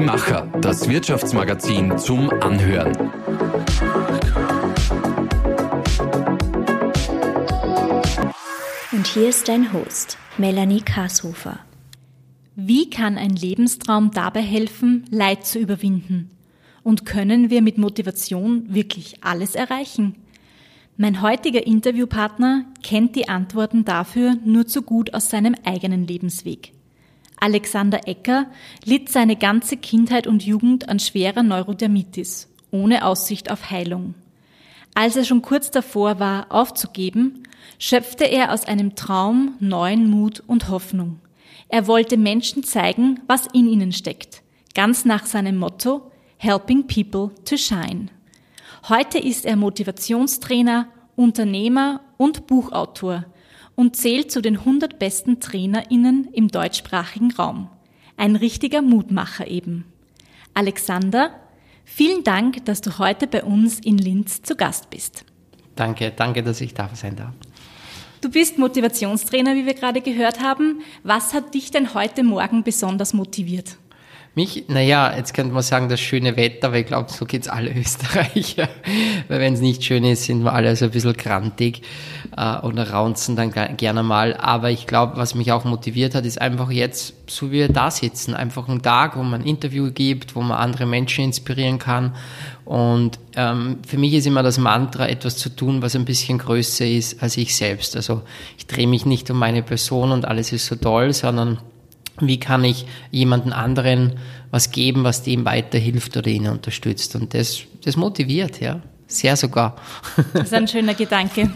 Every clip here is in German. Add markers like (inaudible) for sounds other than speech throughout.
Die Macher, das Wirtschaftsmagazin zum Anhören. Und hier ist dein Host, Melanie Karshofer. Wie kann ein Lebenstraum dabei helfen, Leid zu überwinden? Und können wir mit Motivation wirklich alles erreichen? Mein heutiger Interviewpartner kennt die Antworten dafür nur zu gut aus seinem eigenen Lebensweg. Alexander Ecker litt seine ganze Kindheit und Jugend an schwerer Neurodermitis, ohne Aussicht auf Heilung. Als er schon kurz davor war, aufzugeben, schöpfte er aus einem Traum neuen Mut und Hoffnung. Er wollte Menschen zeigen, was in ihnen steckt, ganz nach seinem Motto Helping People to Shine. Heute ist er Motivationstrainer, Unternehmer und Buchautor und zählt zu den 100 besten TrainerInnen im deutschsprachigen Raum. Ein richtiger Mutmacher eben. Alexander, vielen Dank, dass du heute bei uns in Linz zu Gast bist. Danke, danke, dass ich da sein darf. Du bist Motivationstrainer, wie wir gerade gehört haben. Was hat dich denn heute Morgen besonders motiviert? Mich, naja, jetzt könnte man sagen, das schöne Wetter, aber ich glaube, so geht's alle (laughs) Österreicher. Weil wenn es nicht schön ist, sind wir alle so ein bisschen grantig äh, oder raunzen dann gerne mal. Aber ich glaube, was mich auch motiviert hat, ist einfach jetzt, so wie wir da sitzen, einfach ein Tag, wo man ein Interview gibt, wo man andere Menschen inspirieren kann. Und ähm, für mich ist immer das Mantra, etwas zu tun, was ein bisschen größer ist als ich selbst. Also ich drehe mich nicht um meine Person und alles ist so toll, sondern wie kann ich jemanden anderen was geben, was dem weiterhilft oder ihn unterstützt. Und das, das motiviert, ja. Sehr sogar. Das ist ein schöner Gedanke.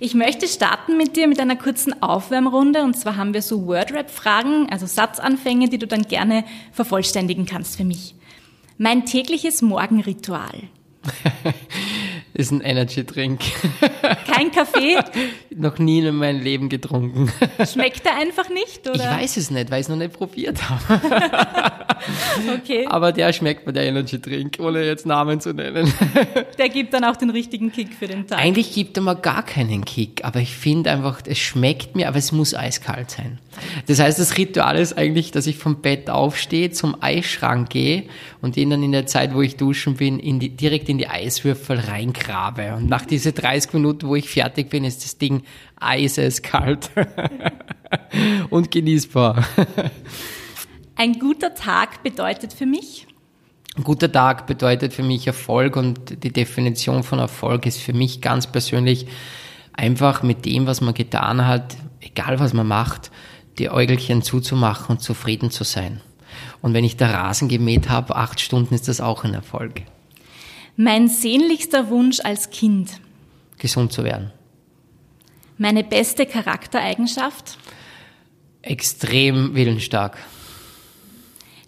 Ich möchte starten mit dir mit einer kurzen Aufwärmrunde. Und zwar haben wir so Wordrap-Fragen, also Satzanfänge, die du dann gerne vervollständigen kannst für mich. Mein tägliches Morgenritual. (laughs) ist ein Energy Drink. Kein Kaffee? (laughs) noch nie in meinem Leben getrunken. Schmeckt er einfach nicht, oder? Ich weiß es nicht, weil ich es noch nicht probiert habe. (laughs) okay. Aber der schmeckt mir, der Energy Drink, ohne jetzt Namen zu nennen. (laughs) Der gibt dann auch den richtigen Kick für den Tag. Eigentlich gibt er mir gar keinen Kick, aber ich finde einfach, es schmeckt mir, aber es muss eiskalt sein. Das heißt, das Ritual ist eigentlich, dass ich vom Bett aufstehe, zum Eisschrank gehe und ihn dann in der Zeit, wo ich duschen bin, in die, direkt in die Eiswürfel reingrabe. Und nach diese 30 Minuten, wo ich fertig bin, ist das Ding eiseskalt (laughs) und genießbar. Ein guter Tag bedeutet für mich? Ein guter Tag bedeutet für mich Erfolg und die Definition von Erfolg ist für mich ganz persönlich einfach mit dem, was man getan hat, egal was man macht, die Äugelchen zuzumachen und zufrieden zu sein. Und wenn ich da Rasen gemäht habe, acht Stunden ist das auch ein Erfolg. Mein sehnlichster Wunsch als Kind? Gesund zu werden. Meine beste Charaktereigenschaft? Extrem willensstark.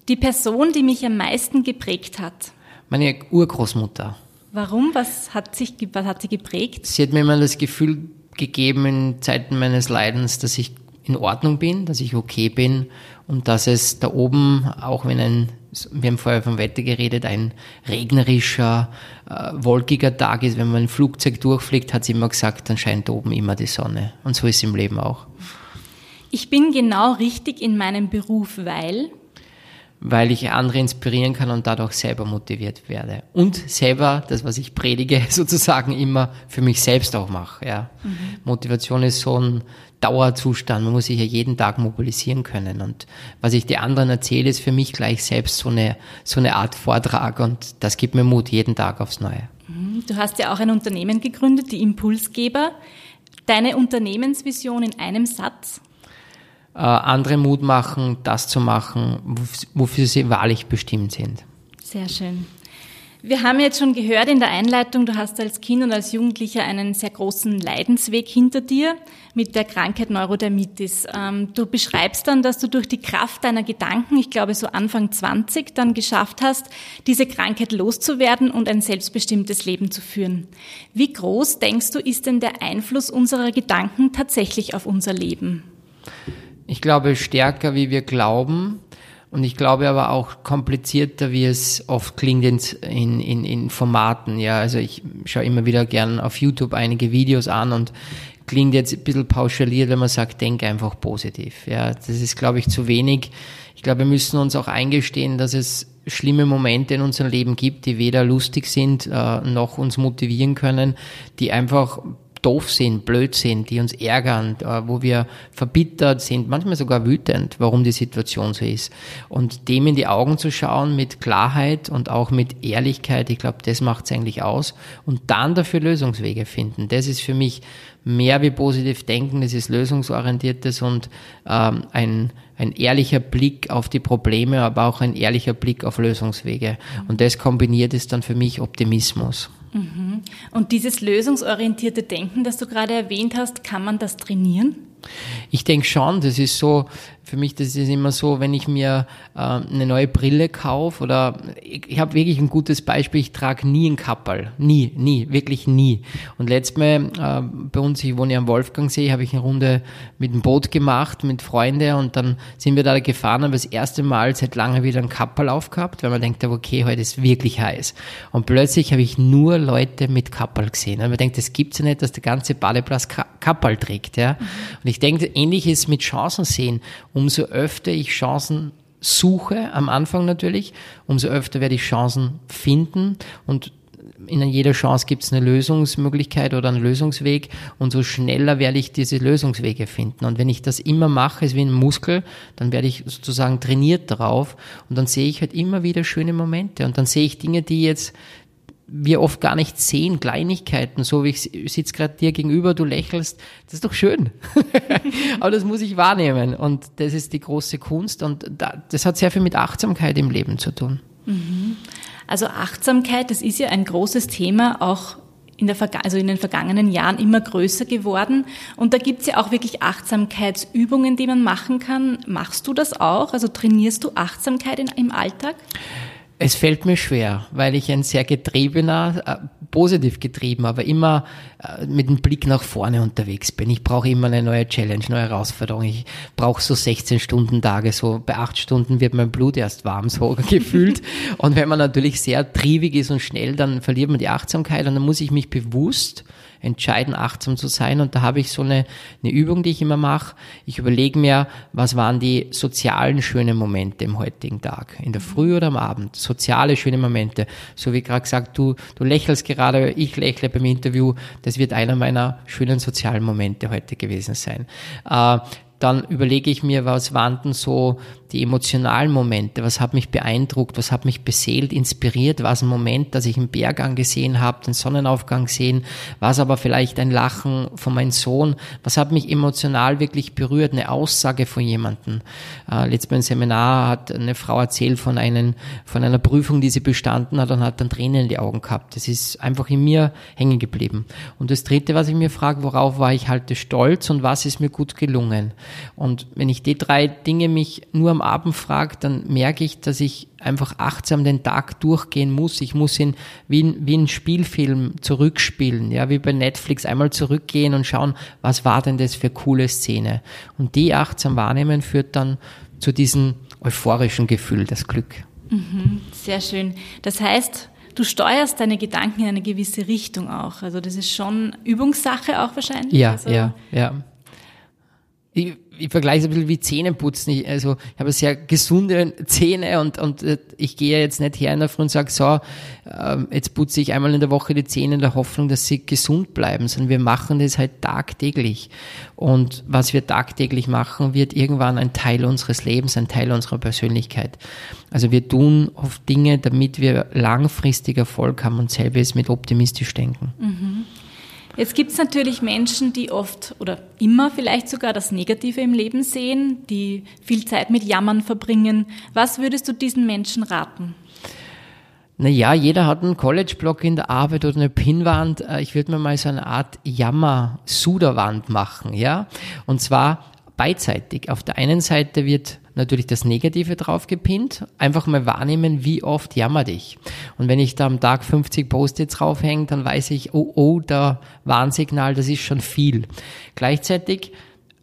Die Person, die mich am meisten geprägt hat? Meine Urgroßmutter. Warum? Was hat, sich, was hat sie geprägt? Sie hat mir immer das Gefühl gegeben in Zeiten meines Leidens, dass ich in Ordnung bin, dass ich okay bin und dass es da oben, auch wenn ein, wir haben vorher vom Wetter geredet, ein regnerischer, äh, wolkiger Tag ist, wenn man ein Flugzeug durchfliegt, hat sie immer gesagt, dann scheint da oben immer die Sonne. Und so ist es im Leben auch. Ich bin genau richtig in meinem Beruf, weil weil ich andere inspirieren kann und dadurch selber motiviert werde. Und selber, das, was ich predige, (laughs) sozusagen immer für mich selbst auch mache. Ja. Mhm. Motivation ist so ein Dauerzustand. Man muss sich ja jeden Tag mobilisieren können. Und was ich den anderen erzähle, ist für mich gleich selbst so eine, so eine Art Vortrag. Und das gibt mir Mut jeden Tag aufs Neue. Mhm. Du hast ja auch ein Unternehmen gegründet, die Impulsgeber. Deine Unternehmensvision in einem Satz? äh, andere Mut machen, das zu machen, wofür sie wahrlich bestimmt sind. Sehr schön. Wir haben jetzt schon gehört in der Einleitung, du hast als Kind und als Jugendlicher einen sehr großen Leidensweg hinter dir mit der Krankheit Neurodermitis. Ähm, du beschreibst dann, dass du durch die Kraft deiner Gedanken, ich glaube so Anfang 20, dann geschafft hast, diese Krankheit loszuwerden und ein selbstbestimmtes Leben zu führen. Wie groß, denkst du, ist denn der Einfluss unserer Gedanken tatsächlich auf unser Leben? Ich glaube stärker, wie wir glauben. Und ich glaube aber auch komplizierter, wie es oft klingt in, in, in Formaten. Ja, also ich schaue immer wieder gern auf YouTube einige Videos an und klingt jetzt ein bisschen pauschaliert, wenn man sagt, denk einfach positiv. Ja, das ist, glaube ich, zu wenig. Ich glaube, wir müssen uns auch eingestehen, dass es schlimme Momente in unserem Leben gibt, die weder lustig sind, äh, noch uns motivieren können, die einfach doof sind, blöd sind, die uns ärgern, äh, wo wir verbittert sind, manchmal sogar wütend, warum die Situation so ist. Und dem in die Augen zu schauen mit Klarheit und auch mit Ehrlichkeit, ich glaube, das macht es eigentlich aus. Und dann dafür Lösungswege finden. Das ist für mich mehr wie positiv denken, das ist lösungsorientiertes und ähm, ein, ein ehrlicher Blick auf die Probleme, aber auch ein ehrlicher Blick auf Lösungswege. Und das kombiniert ist dann für mich Optimismus. Mhm. Und dieses lösungsorientierte Denken, das du gerade erwähnt hast, kann man das trainieren? Ich denke schon, das ist so, für mich, das ist immer so, wenn ich mir äh, eine neue Brille kaufe oder ich, ich habe wirklich ein gutes Beispiel, ich trage nie ein Kapperl. Nie, nie, wirklich nie. Und letztes Mal äh, bei uns, ich wohne ja am Wolfgangsee, habe ich eine Runde mit dem Boot gemacht, mit Freunden und dann sind wir da gefahren, aber das erste Mal seit lange wieder ein Kapperl aufgehabt, weil man denkt, okay, heute ist wirklich heiß. Und plötzlich habe ich nur Leute mit Kapperl gesehen. Und man denkt, das gibt's ja nicht, dass der ganze Badeplatz Kapperl trägt. Ja? Und ich denke, ähnlich ist mit Chancen sehen umso öfter ich Chancen suche, am Anfang natürlich, umso öfter werde ich Chancen finden. Und in jeder Chance gibt es eine Lösungsmöglichkeit oder einen Lösungsweg. Und so schneller werde ich diese Lösungswege finden. Und wenn ich das immer mache, ist wie ein Muskel, dann werde ich sozusagen trainiert darauf und dann sehe ich halt immer wieder schöne Momente. Und dann sehe ich Dinge, die jetzt wir oft gar nicht sehen, Kleinigkeiten, so wie ich sitze gerade dir gegenüber, du lächelst, das ist doch schön. (laughs) Aber das muss ich wahrnehmen und das ist die große Kunst und das hat sehr viel mit Achtsamkeit im Leben zu tun. Mhm. Also Achtsamkeit, das ist ja ein großes Thema, auch in, der, also in den vergangenen Jahren immer größer geworden. Und da gibt es ja auch wirklich Achtsamkeitsübungen, die man machen kann. Machst du das auch? Also trainierst du Achtsamkeit in, im Alltag? Es fällt mir schwer, weil ich ein sehr getriebener, äh, positiv getrieben, aber immer äh, mit dem Blick nach vorne unterwegs bin. Ich brauche immer eine neue Challenge, neue Herausforderung. Ich brauche so 16 Stunden Tage, so bei 8 Stunden wird mein Blut erst warm, so (laughs) gefühlt. Und wenn man natürlich sehr triebig ist und schnell, dann verliert man die Achtsamkeit und dann muss ich mich bewusst entscheiden, achtsam zu sein. Und da habe ich so eine, eine Übung, die ich immer mache. Ich überlege mir, was waren die sozialen schönen Momente im heutigen Tag, in der Früh oder am Abend. Soziale schöne Momente. So wie gerade gesagt, du, du lächelst gerade, ich lächle beim Interview. Das wird einer meiner schönen sozialen Momente heute gewesen sein. Äh, dann überlege ich mir, was waren denn so die emotionalen Momente, was hat mich beeindruckt, was hat mich beseelt, inspiriert, war es ein Moment, dass ich einen Berg angesehen habe, den Sonnenaufgang gesehen, war es aber vielleicht ein Lachen von meinem Sohn, was hat mich emotional wirklich berührt, eine Aussage von jemandem. Äh, letztes Mal im Seminar hat eine Frau erzählt von, einen, von einer Prüfung, die sie bestanden hat und hat dann Tränen in die Augen gehabt. Das ist einfach in mir hängen geblieben. Und das Dritte, was ich mir frage, worauf war ich halt stolz und was ist mir gut gelungen? Und wenn ich die drei Dinge mich nur am Abend frage, dann merke ich, dass ich einfach achtsam den Tag durchgehen muss. Ich muss ihn wie, wie ein Spielfilm zurückspielen, ja, wie bei Netflix einmal zurückgehen und schauen, was war denn das für coole Szene. Und die achtsam wahrnehmen führt dann zu diesem euphorischen Gefühl, das Glück. Mhm, sehr schön. Das heißt, du steuerst deine Gedanken in eine gewisse Richtung auch. Also das ist schon Übungssache auch wahrscheinlich. Ja, also ja, ja. Ich, ich vergleiche es ein bisschen wie Zähneputzen. Ich, also ich habe sehr gesunde Zähne und, und äh, ich gehe jetzt nicht her in der Früh und sage, so, ähm, jetzt putze ich einmal in der Woche die Zähne in der Hoffnung, dass sie gesund bleiben, sondern wir machen das halt tagtäglich. Und was wir tagtäglich machen, wird irgendwann ein Teil unseres Lebens, ein Teil unserer Persönlichkeit. Also wir tun oft Dinge, damit wir langfristig Erfolg haben und selber es mit optimistisch denken. Mhm. Jetzt gibt es natürlich Menschen, die oft oder immer vielleicht sogar das Negative im Leben sehen, die viel Zeit mit Jammern verbringen. Was würdest du diesen Menschen raten? Naja, jeder hat einen College-Block in der Arbeit oder eine Pinnwand. Äh, ich würde mir mal so eine Art Jammer-Suderwand machen, ja. Und zwar beidseitig. Auf der einen Seite wird natürlich das Negative drauf gepinnt. Einfach mal wahrnehmen, wie oft jammer dich. Und wenn ich da am Tag 50 Post-its draufhänge, dann weiß ich, oh, oh, da Warnsignal, das ist schon viel. Gleichzeitig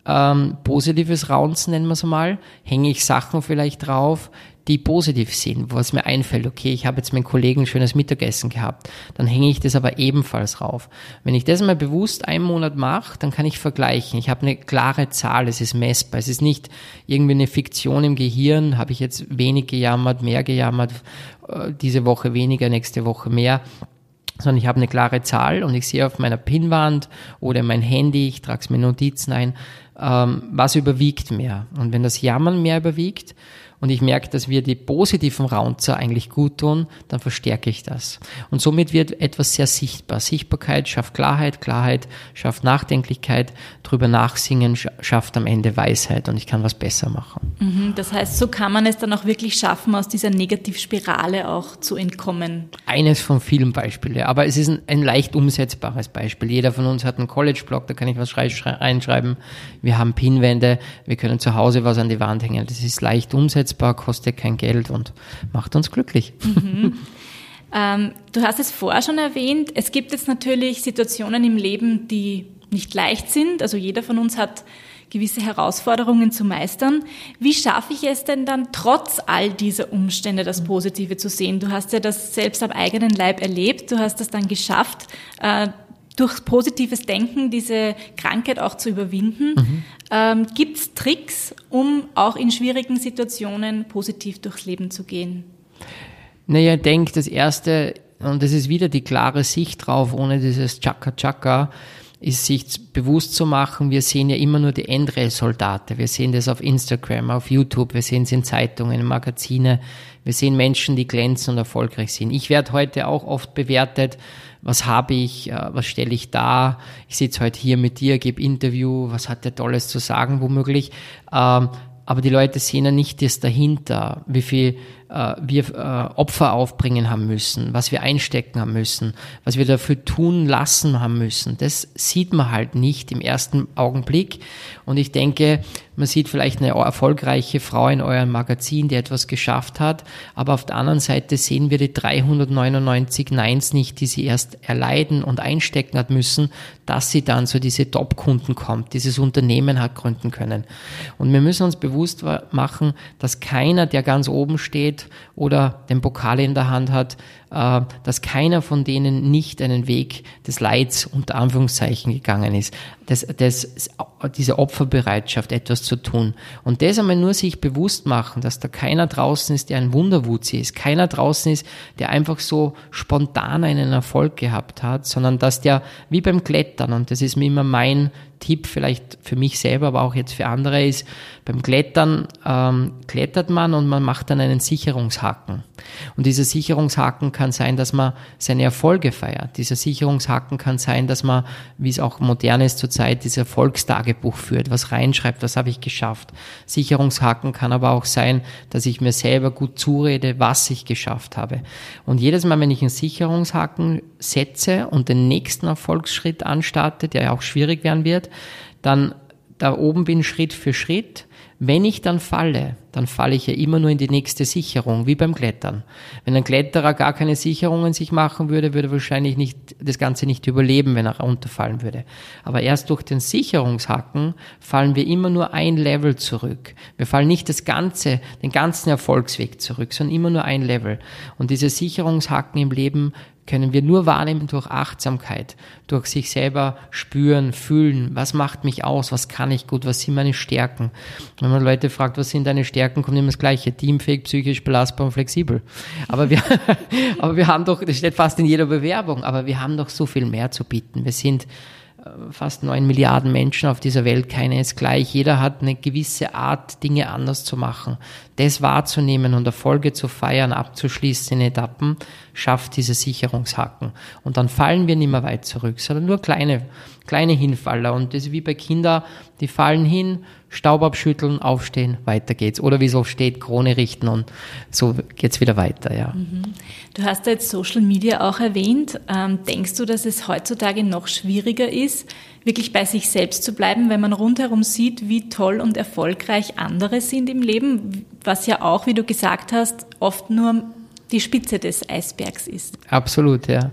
ähm, positives Raunzen, nennen wir es mal, hänge ich Sachen vielleicht drauf, die positiv sind, was mir einfällt, okay, ich habe jetzt mit Kollegen ein schönes Mittagessen gehabt, dann hänge ich das aber ebenfalls rauf. Wenn ich das mal bewusst einen Monat mache, dann kann ich vergleichen. Ich habe eine klare Zahl, es ist messbar, es ist nicht irgendwie eine Fiktion im Gehirn, habe ich jetzt wenig gejammert, mehr gejammert, äh, diese Woche weniger, nächste Woche mehr sondern ich habe eine klare Zahl und ich sehe auf meiner Pinnwand oder mein Handy, ich trage es mir Notizen ein, ähm, was überwiegt mehr. Und wenn das Jammern mehr überwiegt und ich merke, dass wir die positiven Raunzer eigentlich gut tun, dann verstärke ich das. Und somit wird etwas sehr sichtbar. Sichtbarkeit schafft Klarheit, Klarheit schafft Nachdenklichkeit, drüber nachsingen schafft am Ende Weisheit und ich kann was besser machen. Mhm, das heißt, so kann man es dann auch wirklich schaffen, aus dieser Negativspirale auch zu entkommen. Eines von vielen Beispielen, aber es ist ein, ein leicht umsetzbares Beispiel. Jeder von uns hat einen College-Blog, da kann ich was reinschreiben. Wir haben Pinwände, wir können zu Hause was an die Wand hängen. Das ist leicht umsetzbar umsetzbar, kostet kein Geld und macht uns glücklich. Mhm. Ähm, du hast es vorher schon erwähnt, es gibt jetzt natürlich Situationen im Leben, die nicht leicht sind. Also jeder von uns hat gewisse Herausforderungen zu meistern. Wie schaffe ich es denn dann trotz all dieser Umstände das Positive zu sehen? Du hast ja das selbst am eigenen Leib erlebt, du hast es dann geschafft, äh, durch positives Denken diese Krankheit auch zu überwinden. Mhm. Ähm, Gibt es Tricks, um auch in schwierigen Situationen positiv durchs Leben zu gehen? Naja, ich denke, das Erste, und das ist wieder die klare Sicht drauf, ohne dieses Chaka-Chaka, ist sich bewusst zu machen, wir sehen ja immer nur die Endresultate. Wir sehen das auf Instagram, auf YouTube, wir sehen es in Zeitungen, in Magazine. Wir sehen Menschen, die glänzen und erfolgreich sind. Ich werde heute auch oft bewertet, was habe ich, äh, was stelle ich dar. Ich sitze heute hier mit dir, gebe Interview, was hat der Tolles zu sagen womöglich. Ähm, aber die Leute sehen ja nicht das dahinter, wie viel äh, wir äh, Opfer aufbringen haben müssen, was wir einstecken haben müssen, was wir dafür tun lassen haben müssen. Das sieht man halt nicht im ersten Augenblick. Und ich denke, man sieht vielleicht eine erfolgreiche Frau in eurem Magazin, die etwas geschafft hat, aber auf der anderen Seite sehen wir die 399 Neins nicht, die sie erst erleiden und einstecken hat müssen, dass sie dann zu diese Top-Kunden kommt, dieses Unternehmen hat gründen können. Und wir müssen uns bewusst machen, dass keiner, der ganz oben steht oder den Pokal in der Hand hat, dass keiner von denen nicht einen Weg des Leids unter Anführungszeichen gegangen ist. Das, das, diese Opferbereitschaft, etwas zu tun. Und das einmal nur sich bewusst machen, dass da keiner draußen ist, der ein Wunderwutzi ist, keiner draußen ist, der einfach so spontan einen Erfolg gehabt hat, sondern dass der wie beim Klettern, und das ist mir immer mein Tipp, vielleicht für mich selber, aber auch jetzt für andere, ist, beim Klettern ähm, klettert man und man macht dann einen Sicherungshaken. Und dieser Sicherungshaken kann sein, dass man seine Erfolge feiert. Dieser Sicherungshaken kann sein, dass man, wie es auch modern ist zurzeit, dieses Erfolgstagebuch führt, was reinschreibt, was habe ich geschafft. Sicherungshaken kann aber auch sein, dass ich mir selber gut zurede, was ich geschafft habe. Und jedes Mal, wenn ich einen Sicherungshaken setze und den nächsten Erfolgsschritt anstarte, der ja auch schwierig werden wird, dann da oben bin Schritt für Schritt wenn ich dann falle, dann falle ich ja immer nur in die nächste Sicherung, wie beim Klettern. Wenn ein Kletterer gar keine Sicherungen sich machen würde, würde er wahrscheinlich nicht, das Ganze nicht überleben, wenn er runterfallen würde. Aber erst durch den Sicherungshacken fallen wir immer nur ein Level zurück. Wir fallen nicht das ganze, den ganzen Erfolgsweg zurück, sondern immer nur ein Level. Und diese Sicherungshacken im Leben können wir nur wahrnehmen durch Achtsamkeit, durch sich selber spüren, fühlen, was macht mich aus, was kann ich gut, was sind meine Stärken. Wenn man Leute fragt, was sind deine Stärken, kommt immer das Gleiche, teamfähig, psychisch belastbar und flexibel. Aber wir, (laughs) aber wir haben doch, das steht fast in jeder Bewerbung, aber wir haben doch so viel mehr zu bieten. Wir sind fast neun Milliarden Menschen auf dieser Welt, keiner ist gleich. Jeder hat eine gewisse Art, Dinge anders zu machen. Das wahrzunehmen und Erfolge zu feiern, abzuschließen in Etappen, schafft diese Sicherungshaken. Und dann fallen wir nicht mehr weit zurück, sondern nur kleine, kleine Hinfaller. Und das ist wie bei Kindern, die fallen hin, Staub abschütteln, aufstehen, weiter geht's. Oder wie es oft steht, Krone richten und so geht's wieder weiter, ja. Mhm. Du hast ja jetzt Social Media auch erwähnt. Ähm, denkst du, dass es heutzutage noch schwieriger ist, wirklich bei sich selbst zu bleiben, wenn man rundherum sieht, wie toll und erfolgreich andere sind im Leben, was ja auch, wie du gesagt hast, oft nur die Spitze des Eisbergs ist? Absolut, ja.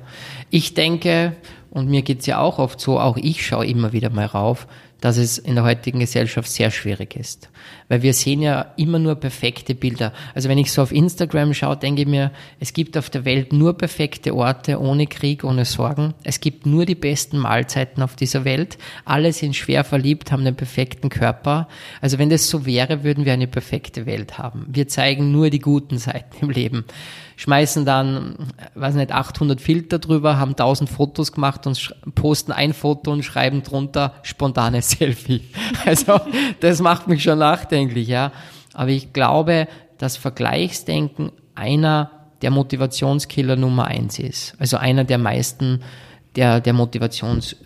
Ich denke, und mir geht's ja auch oft so, auch ich schaue immer wieder mal rauf, dass es in der heutigen Gesellschaft sehr schwierig ist. Weil wir sehen ja immer nur perfekte Bilder. Also wenn ich so auf Instagram schaue, denke ich mir, es gibt auf der Welt nur perfekte Orte, ohne Krieg, ohne Sorgen. Es gibt nur die besten Mahlzeiten auf dieser Welt. Alle sind schwer verliebt, haben einen perfekten Körper. Also wenn das so wäre, würden wir eine perfekte Welt haben. Wir zeigen nur die guten Seiten im Leben schmeißen dann, weiß nicht, 800 Filter drüber, haben 1000 Fotos gemacht und posten ein Foto und schreiben drunter spontanes (laughs) Selfie. Also das macht mich schon nachdenklich, ja. Aber ich glaube, dass Vergleichsdenken einer der Motivationskiller Nummer eins ist. Also einer der meisten, der, der Motivations,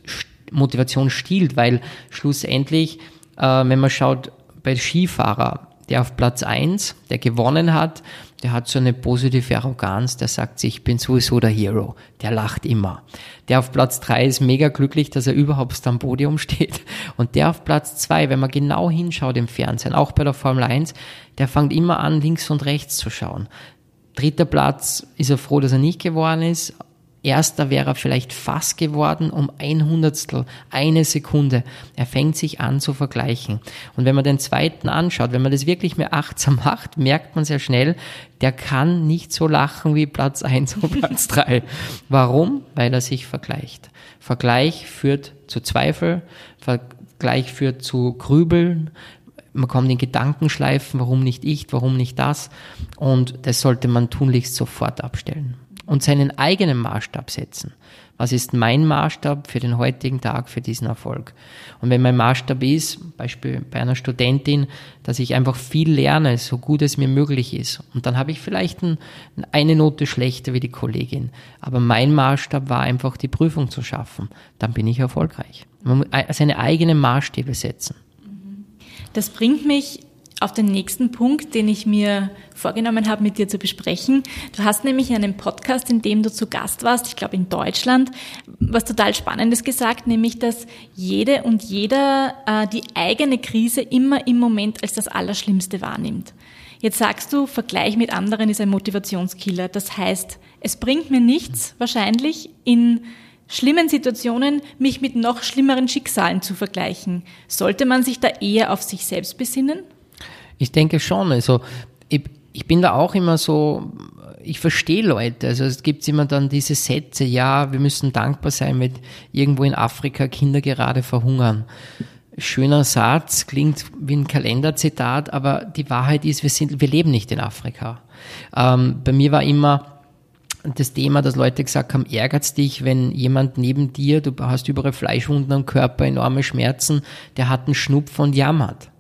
Motivation stiehlt, weil schlussendlich, äh, wenn man schaut, bei Skifahrer, der auf Platz eins, der gewonnen hat, der hat so eine positive Arroganz, der sagt sich, ich bin sowieso der Hero, der lacht immer. Der auf Platz drei ist mega glücklich, dass er überhaupt am Podium steht. Und der auf Platz zwei, wenn man genau hinschaut im Fernsehen, auch bei der Formel 1, der fängt immer an, links und rechts zu schauen. Dritter Platz ist er froh, dass er nicht geworden ist. Erster wäre er vielleicht fast geworden um ein Hundertstel, eine Sekunde. Er fängt sich an zu vergleichen. Und wenn man den zweiten anschaut, wenn man das wirklich mehr achtsam (laughs) macht, merkt man sehr schnell, der kann nicht so lachen wie Platz eins und Platz (laughs) drei. Warum? Weil er sich vergleicht. Vergleich führt zu Zweifel, Vergleich führt zu Grübeln, man kommt in Gedankenschleifen, warum nicht ich, warum nicht das. Und das sollte man tunlichst sofort abstellen und seinen eigenen Maßstab setzen. Was ist mein Maßstab für den heutigen Tag, für diesen Erfolg? Und wenn mein Maßstab ist, Beispiel bei einer Studentin, dass ich einfach viel lerne, so gut es mir möglich ist, und dann habe ich vielleicht ein, eine Note schlechter wie die Kollegin, aber mein Maßstab war einfach die Prüfung zu schaffen, dann bin ich erfolgreich. Man muss seine eigenen Maßstäbe setzen. Das bringt mich auf den nächsten Punkt, den ich mir vorgenommen habe, mit dir zu besprechen. Du hast nämlich in einem Podcast, in dem du zu Gast warst, ich glaube in Deutschland, was total Spannendes gesagt, nämlich, dass jede und jeder äh, die eigene Krise immer im Moment als das Allerschlimmste wahrnimmt. Jetzt sagst du, Vergleich mit anderen ist ein Motivationskiller. Das heißt, es bringt mir nichts, wahrscheinlich in schlimmen Situationen mich mit noch schlimmeren Schicksalen zu vergleichen. Sollte man sich da eher auf sich selbst besinnen? Ich denke schon. Also ich, ich bin da auch immer so, ich verstehe Leute. Also es gibt immer dann diese Sätze, ja, wir müssen dankbar sein, wenn irgendwo in Afrika Kinder gerade verhungern. Schöner Satz, klingt wie ein Kalenderzitat, aber die Wahrheit ist, wir sind, wir leben nicht in Afrika. Ähm, bei mir war immer das Thema, dass Leute gesagt haben, ärgert's dich, wenn jemand neben dir, du hast überall Fleischwunden am Körper, enorme Schmerzen, der hat einen Schnupf und jammert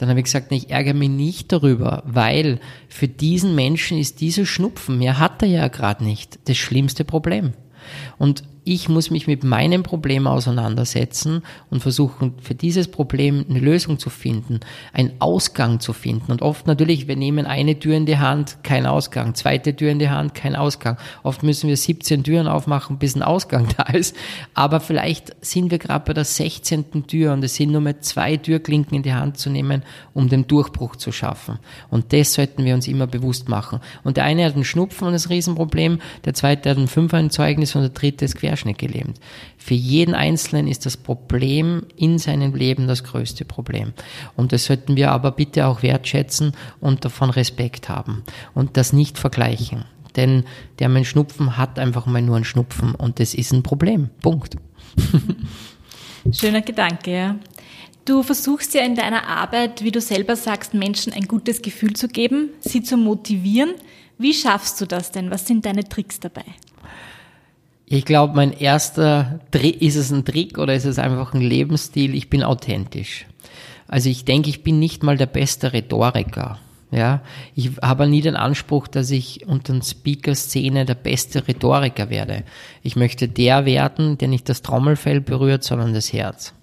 dann habe ich gesagt, ich ärgere mich nicht darüber, weil für diesen Menschen ist dieser Schnupfen, mehr hat er ja gerade nicht, das schlimmste Problem. Und ich muss mich mit meinem Problem auseinandersetzen und versuchen, für dieses Problem eine Lösung zu finden, einen Ausgang zu finden. Und oft natürlich, wir nehmen eine Tür in die Hand, kein Ausgang, zweite Tür in die Hand, kein Ausgang. Oft müssen wir 17 Türen aufmachen, bis ein Ausgang (laughs) da ist. Aber vielleicht sind wir gerade bei der 16. Tür und es sind nur mehr zwei Türklinken in die Hand zu nehmen, um den Durchbruch zu schaffen. Und das sollten wir uns immer bewusst machen. Und der eine hat einen Schnupfen und das Riesenproblem, der zweite hat ein Fünferzeugnis und der dritte ist quer Querschnitt gelähmt. Für jeden Einzelnen ist das Problem in seinem Leben das größte Problem. Und das sollten wir aber bitte auch wertschätzen und davon Respekt haben und das nicht vergleichen. Denn der mein Schnupfen hat einfach mal nur einen Schnupfen und das ist ein Problem. Punkt. (laughs) Schöner Gedanke, ja. Du versuchst ja in deiner Arbeit, wie du selber sagst, Menschen ein gutes Gefühl zu geben, sie zu motivieren. Wie schaffst du das denn? Was sind deine Tricks dabei? Ich glaube, mein erster Trick, ist es ein Trick oder ist es einfach ein Lebensstil? Ich bin authentisch. Also ich denke, ich bin nicht mal der beste Rhetoriker. Ja, ich habe nie den Anspruch, dass ich unter den Speaker-Szene der beste Rhetoriker werde. Ich möchte der werden, der nicht das Trommelfell berührt, sondern das Herz.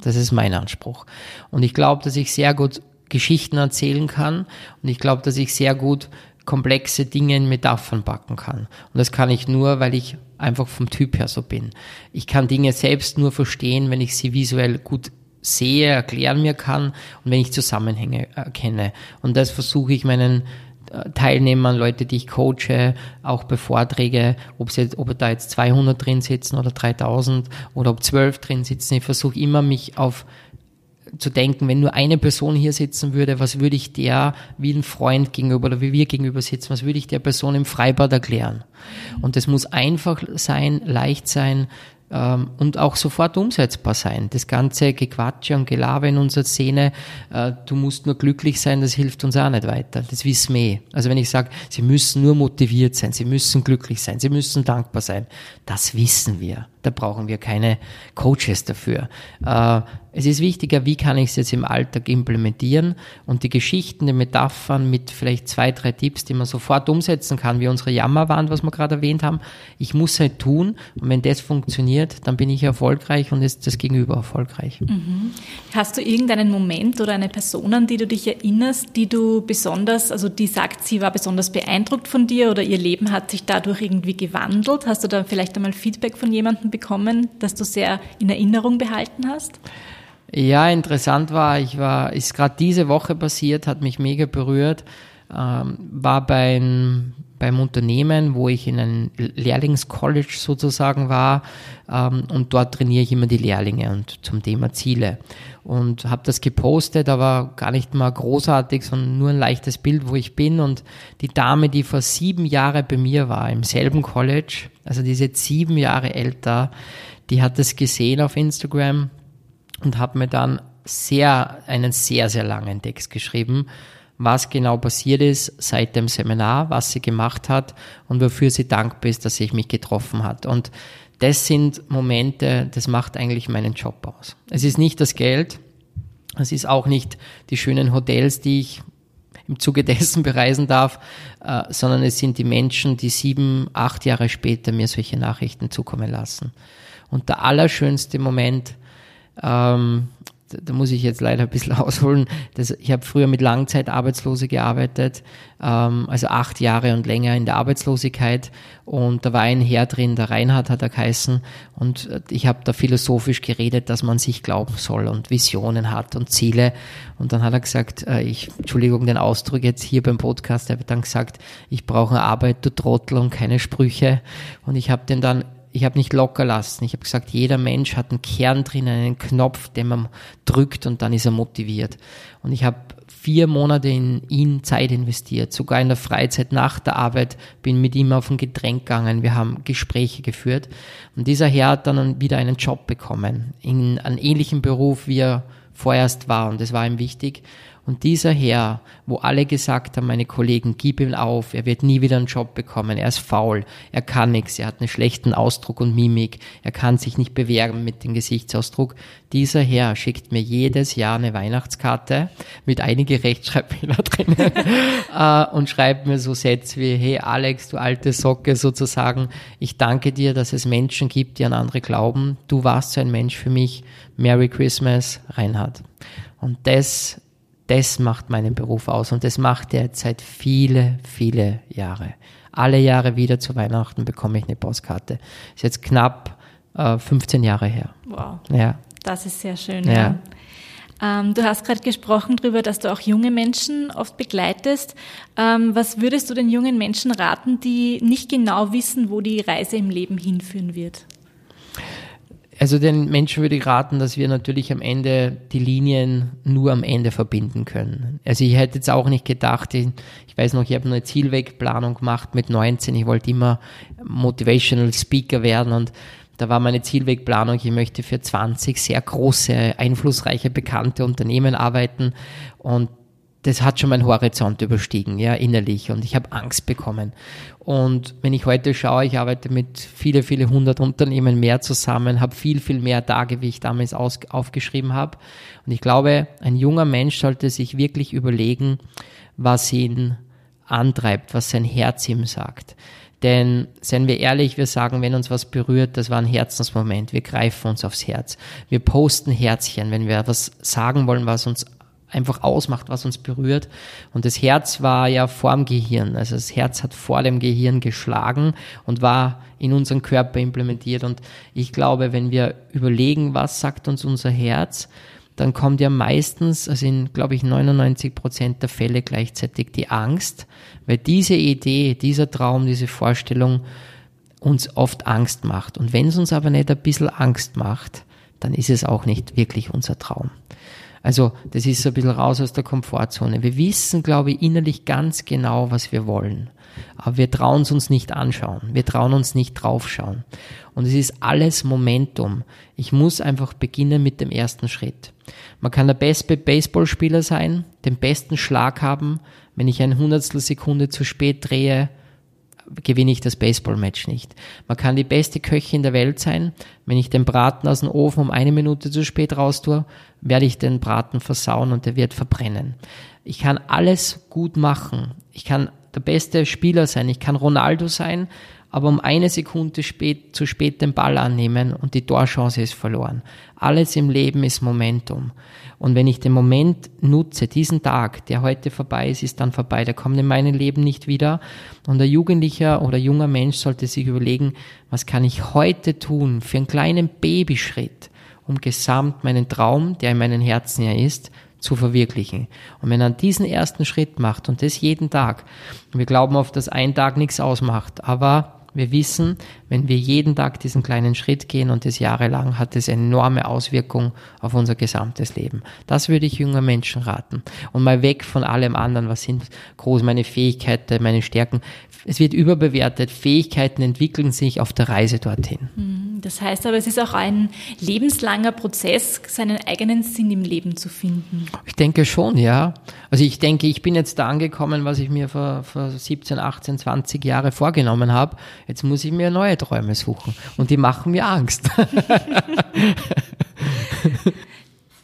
Das ist mein Anspruch. Und ich glaube, dass ich sehr gut Geschichten erzählen kann und ich glaube, dass ich sehr gut komplexe Dinge in Metaphern packen kann. Und das kann ich nur, weil ich einfach vom Typ her so bin. Ich kann Dinge selbst nur verstehen, wenn ich sie visuell gut sehe, erklären mir kann und wenn ich Zusammenhänge erkenne. Und das versuche ich meinen äh, Teilnehmern, Leute, die ich coache, auch bei Vorträgen, ob, ob da jetzt 200 drin sitzen oder 3000 oder ob 12 drin sitzen. Ich versuche immer, mich auf zu denken, wenn nur eine Person hier sitzen würde, was würde ich der wie ein Freund gegenüber oder wie wir gegenüber sitzen, was würde ich der Person im Freibad erklären? Und es muss einfach sein, leicht sein, ähm, und auch sofort umsetzbar sein. Das ganze Gequatsche und Gelaber in unserer Szene, äh, du musst nur glücklich sein, das hilft uns auch nicht weiter. Das wissen wir eh. Also wenn ich sage, sie müssen nur motiviert sein, sie müssen glücklich sein, sie müssen dankbar sein, das wissen wir. Da brauchen wir keine Coaches dafür. Äh, es ist wichtiger, wie kann ich es jetzt im Alltag implementieren und die Geschichten, die Metaphern mit vielleicht zwei, drei Tipps, die man sofort umsetzen kann, wie unsere Jammerwand, was wir gerade erwähnt haben. Ich muss halt tun und wenn das funktioniert, dann bin ich erfolgreich und ist das Gegenüber erfolgreich. Mhm. Hast du irgendeinen Moment oder eine Person, an die du dich erinnerst, die du besonders, also die sagt, sie war besonders beeindruckt von dir oder ihr Leben hat sich dadurch irgendwie gewandelt? Hast du da vielleicht einmal Feedback von jemandem bekommen, das du sehr in Erinnerung behalten hast? Ja, interessant war, ich war, ist gerade diese Woche passiert, hat mich mega berührt, ähm, war beim, beim Unternehmen, wo ich in einem Lehrlingscollege sozusagen war ähm, und dort trainiere ich immer die Lehrlinge und zum Thema Ziele. Und habe das gepostet, aber gar nicht mal großartig, sondern nur ein leichtes Bild, wo ich bin. Und die Dame, die vor sieben Jahren bei mir war, im selben College, also die ist jetzt sieben Jahre älter, die hat das gesehen auf Instagram und habe mir dann sehr, einen sehr, sehr langen Text geschrieben, was genau passiert ist seit dem Seminar, was sie gemacht hat und wofür sie dankbar ist, dass sie mich getroffen hat. Und das sind Momente, das macht eigentlich meinen Job aus. Es ist nicht das Geld, es ist auch nicht die schönen Hotels, die ich im Zuge (laughs) dessen bereisen darf, äh, sondern es sind die Menschen, die sieben, acht Jahre später mir solche Nachrichten zukommen lassen. Und der allerschönste Moment ähm, da muss ich jetzt leider ein bisschen (laughs) ausholen. Das, ich habe früher mit Langzeitarbeitslose gearbeitet, ähm, also acht Jahre und länger in der Arbeitslosigkeit. Und da war ein Herr drin, der Reinhard hat er geheißen. Und äh, ich habe da philosophisch geredet, dass man sich glauben soll und Visionen hat und Ziele. Und dann hat er gesagt, äh, ich, Entschuldigung den Ausdruck jetzt hier beim Podcast, er hat dann gesagt, ich brauche Arbeit, du Trottel und keine Sprüche. Und ich habe den dann ich habe nicht locker lassen. Ich habe gesagt, jeder Mensch hat einen Kern drin, einen Knopf, den man drückt und dann ist er motiviert. Und ich habe vier Monate in ihn Zeit investiert, sogar in der Freizeit nach der Arbeit, bin mit ihm auf ein Getränk gegangen, wir haben Gespräche geführt. Und dieser Herr hat dann wieder einen Job bekommen, in einem ähnlichen Beruf, wie er vorerst war. Und das war ihm wichtig. Und dieser Herr, wo alle gesagt haben, meine Kollegen, gib ihn auf, er wird nie wieder einen Job bekommen, er ist faul, er kann nichts, er hat einen schlechten Ausdruck und Mimik, er kann sich nicht bewerben mit dem Gesichtsausdruck. Dieser Herr schickt mir jedes Jahr eine Weihnachtskarte mit einige Rechtschreibfehler (laughs) drinnen äh, und schreibt mir so Sätze wie, hey Alex, du alte Socke sozusagen, ich danke dir, dass es Menschen gibt, die an andere glauben. Du warst so ein Mensch für mich. Merry Christmas, Reinhard. Und das das macht meinen Beruf aus und das macht er jetzt seit viele, viele Jahre. Alle Jahre wieder zu Weihnachten bekomme ich eine Postkarte. Ist jetzt knapp äh, 15 Jahre her. Wow. Ja. Das ist sehr schön. Ja. ja. Ähm, du hast gerade gesprochen darüber, dass du auch junge Menschen oft begleitest. Ähm, was würdest du den jungen Menschen raten, die nicht genau wissen, wo die Reise im Leben hinführen wird? Also den Menschen würde ich raten, dass wir natürlich am Ende die Linien nur am Ende verbinden können. Also ich hätte jetzt auch nicht gedacht, ich, ich weiß noch, ich habe eine Zielwegplanung gemacht mit 19, ich wollte immer Motivational Speaker werden und da war meine Zielwegplanung, ich möchte für 20 sehr große, einflussreiche, bekannte Unternehmen arbeiten und das hat schon meinen Horizont überstiegen, ja, innerlich und ich habe Angst bekommen. Und wenn ich heute schaue, ich arbeite mit viele, viele hundert Unternehmen mehr zusammen, habe viel, viel mehr Tage, wie ich damals aus, aufgeschrieben habe. Und ich glaube, ein junger Mensch sollte sich wirklich überlegen, was ihn antreibt, was sein Herz ihm sagt. Denn seien wir ehrlich, wir sagen, wenn uns was berührt, das war ein Herzensmoment. Wir greifen uns aufs Herz. Wir posten Herzchen, wenn wir was sagen wollen, was uns einfach ausmacht, was uns berührt. Und das Herz war ja vorm Gehirn. Also das Herz hat vor dem Gehirn geschlagen und war in unseren Körper implementiert. Und ich glaube, wenn wir überlegen, was sagt uns unser Herz, dann kommt ja meistens, also in, glaube ich, 99 Prozent der Fälle gleichzeitig die Angst, weil diese Idee, dieser Traum, diese Vorstellung uns oft Angst macht. Und wenn es uns aber nicht ein bisschen Angst macht, dann ist es auch nicht wirklich unser Traum. Also das ist so ein bisschen raus aus der Komfortzone. Wir wissen, glaube ich, innerlich ganz genau, was wir wollen. Aber wir trauen es uns nicht anschauen. Wir trauen uns nicht draufschauen. Und es ist alles Momentum. Ich muss einfach beginnen mit dem ersten Schritt. Man kann der beste Baseballspieler sein, den besten Schlag haben. Wenn ich ein Hundertstel Sekunde zu spät drehe, gewinne ich das Baseballmatch nicht. Man kann die beste Köchin der Welt sein. Wenn ich den Braten aus dem Ofen um eine Minute zu spät raus tue, werde ich den Braten versauen und der wird verbrennen. Ich kann alles gut machen. Ich kann der beste Spieler sein. Ich kann Ronaldo sein, aber um eine Sekunde spät, zu spät den Ball annehmen und die Torchance ist verloren. Alles im Leben ist Momentum. Und wenn ich den Moment nutze, diesen Tag, der heute vorbei ist, ist dann vorbei, der kommt in meinem Leben nicht wieder. Und der Jugendlicher oder junger Mensch sollte sich überlegen, was kann ich heute tun für einen kleinen Babyschritt, um gesamt meinen Traum, der in meinem Herzen ja ist, zu verwirklichen. Und wenn er diesen ersten Schritt macht und das jeden Tag, wir glauben oft, dass ein Tag nichts ausmacht, aber wir wissen, wenn wir jeden Tag diesen kleinen Schritt gehen und das jahrelang, hat es enorme Auswirkungen auf unser gesamtes Leben. Das würde ich junger Menschen raten. Und mal weg von allem anderen, was sind groß meine Fähigkeiten, meine Stärken. Es wird überbewertet. Fähigkeiten entwickeln sich auf der Reise dorthin. Mhm. Das heißt aber, es ist auch ein lebenslanger Prozess, seinen eigenen Sinn im Leben zu finden. Ich denke schon, ja. Also ich denke, ich bin jetzt da angekommen, was ich mir vor, vor 17, 18, 20 Jahre vorgenommen habe. Jetzt muss ich mir neue Träume suchen. Und die machen mir Angst.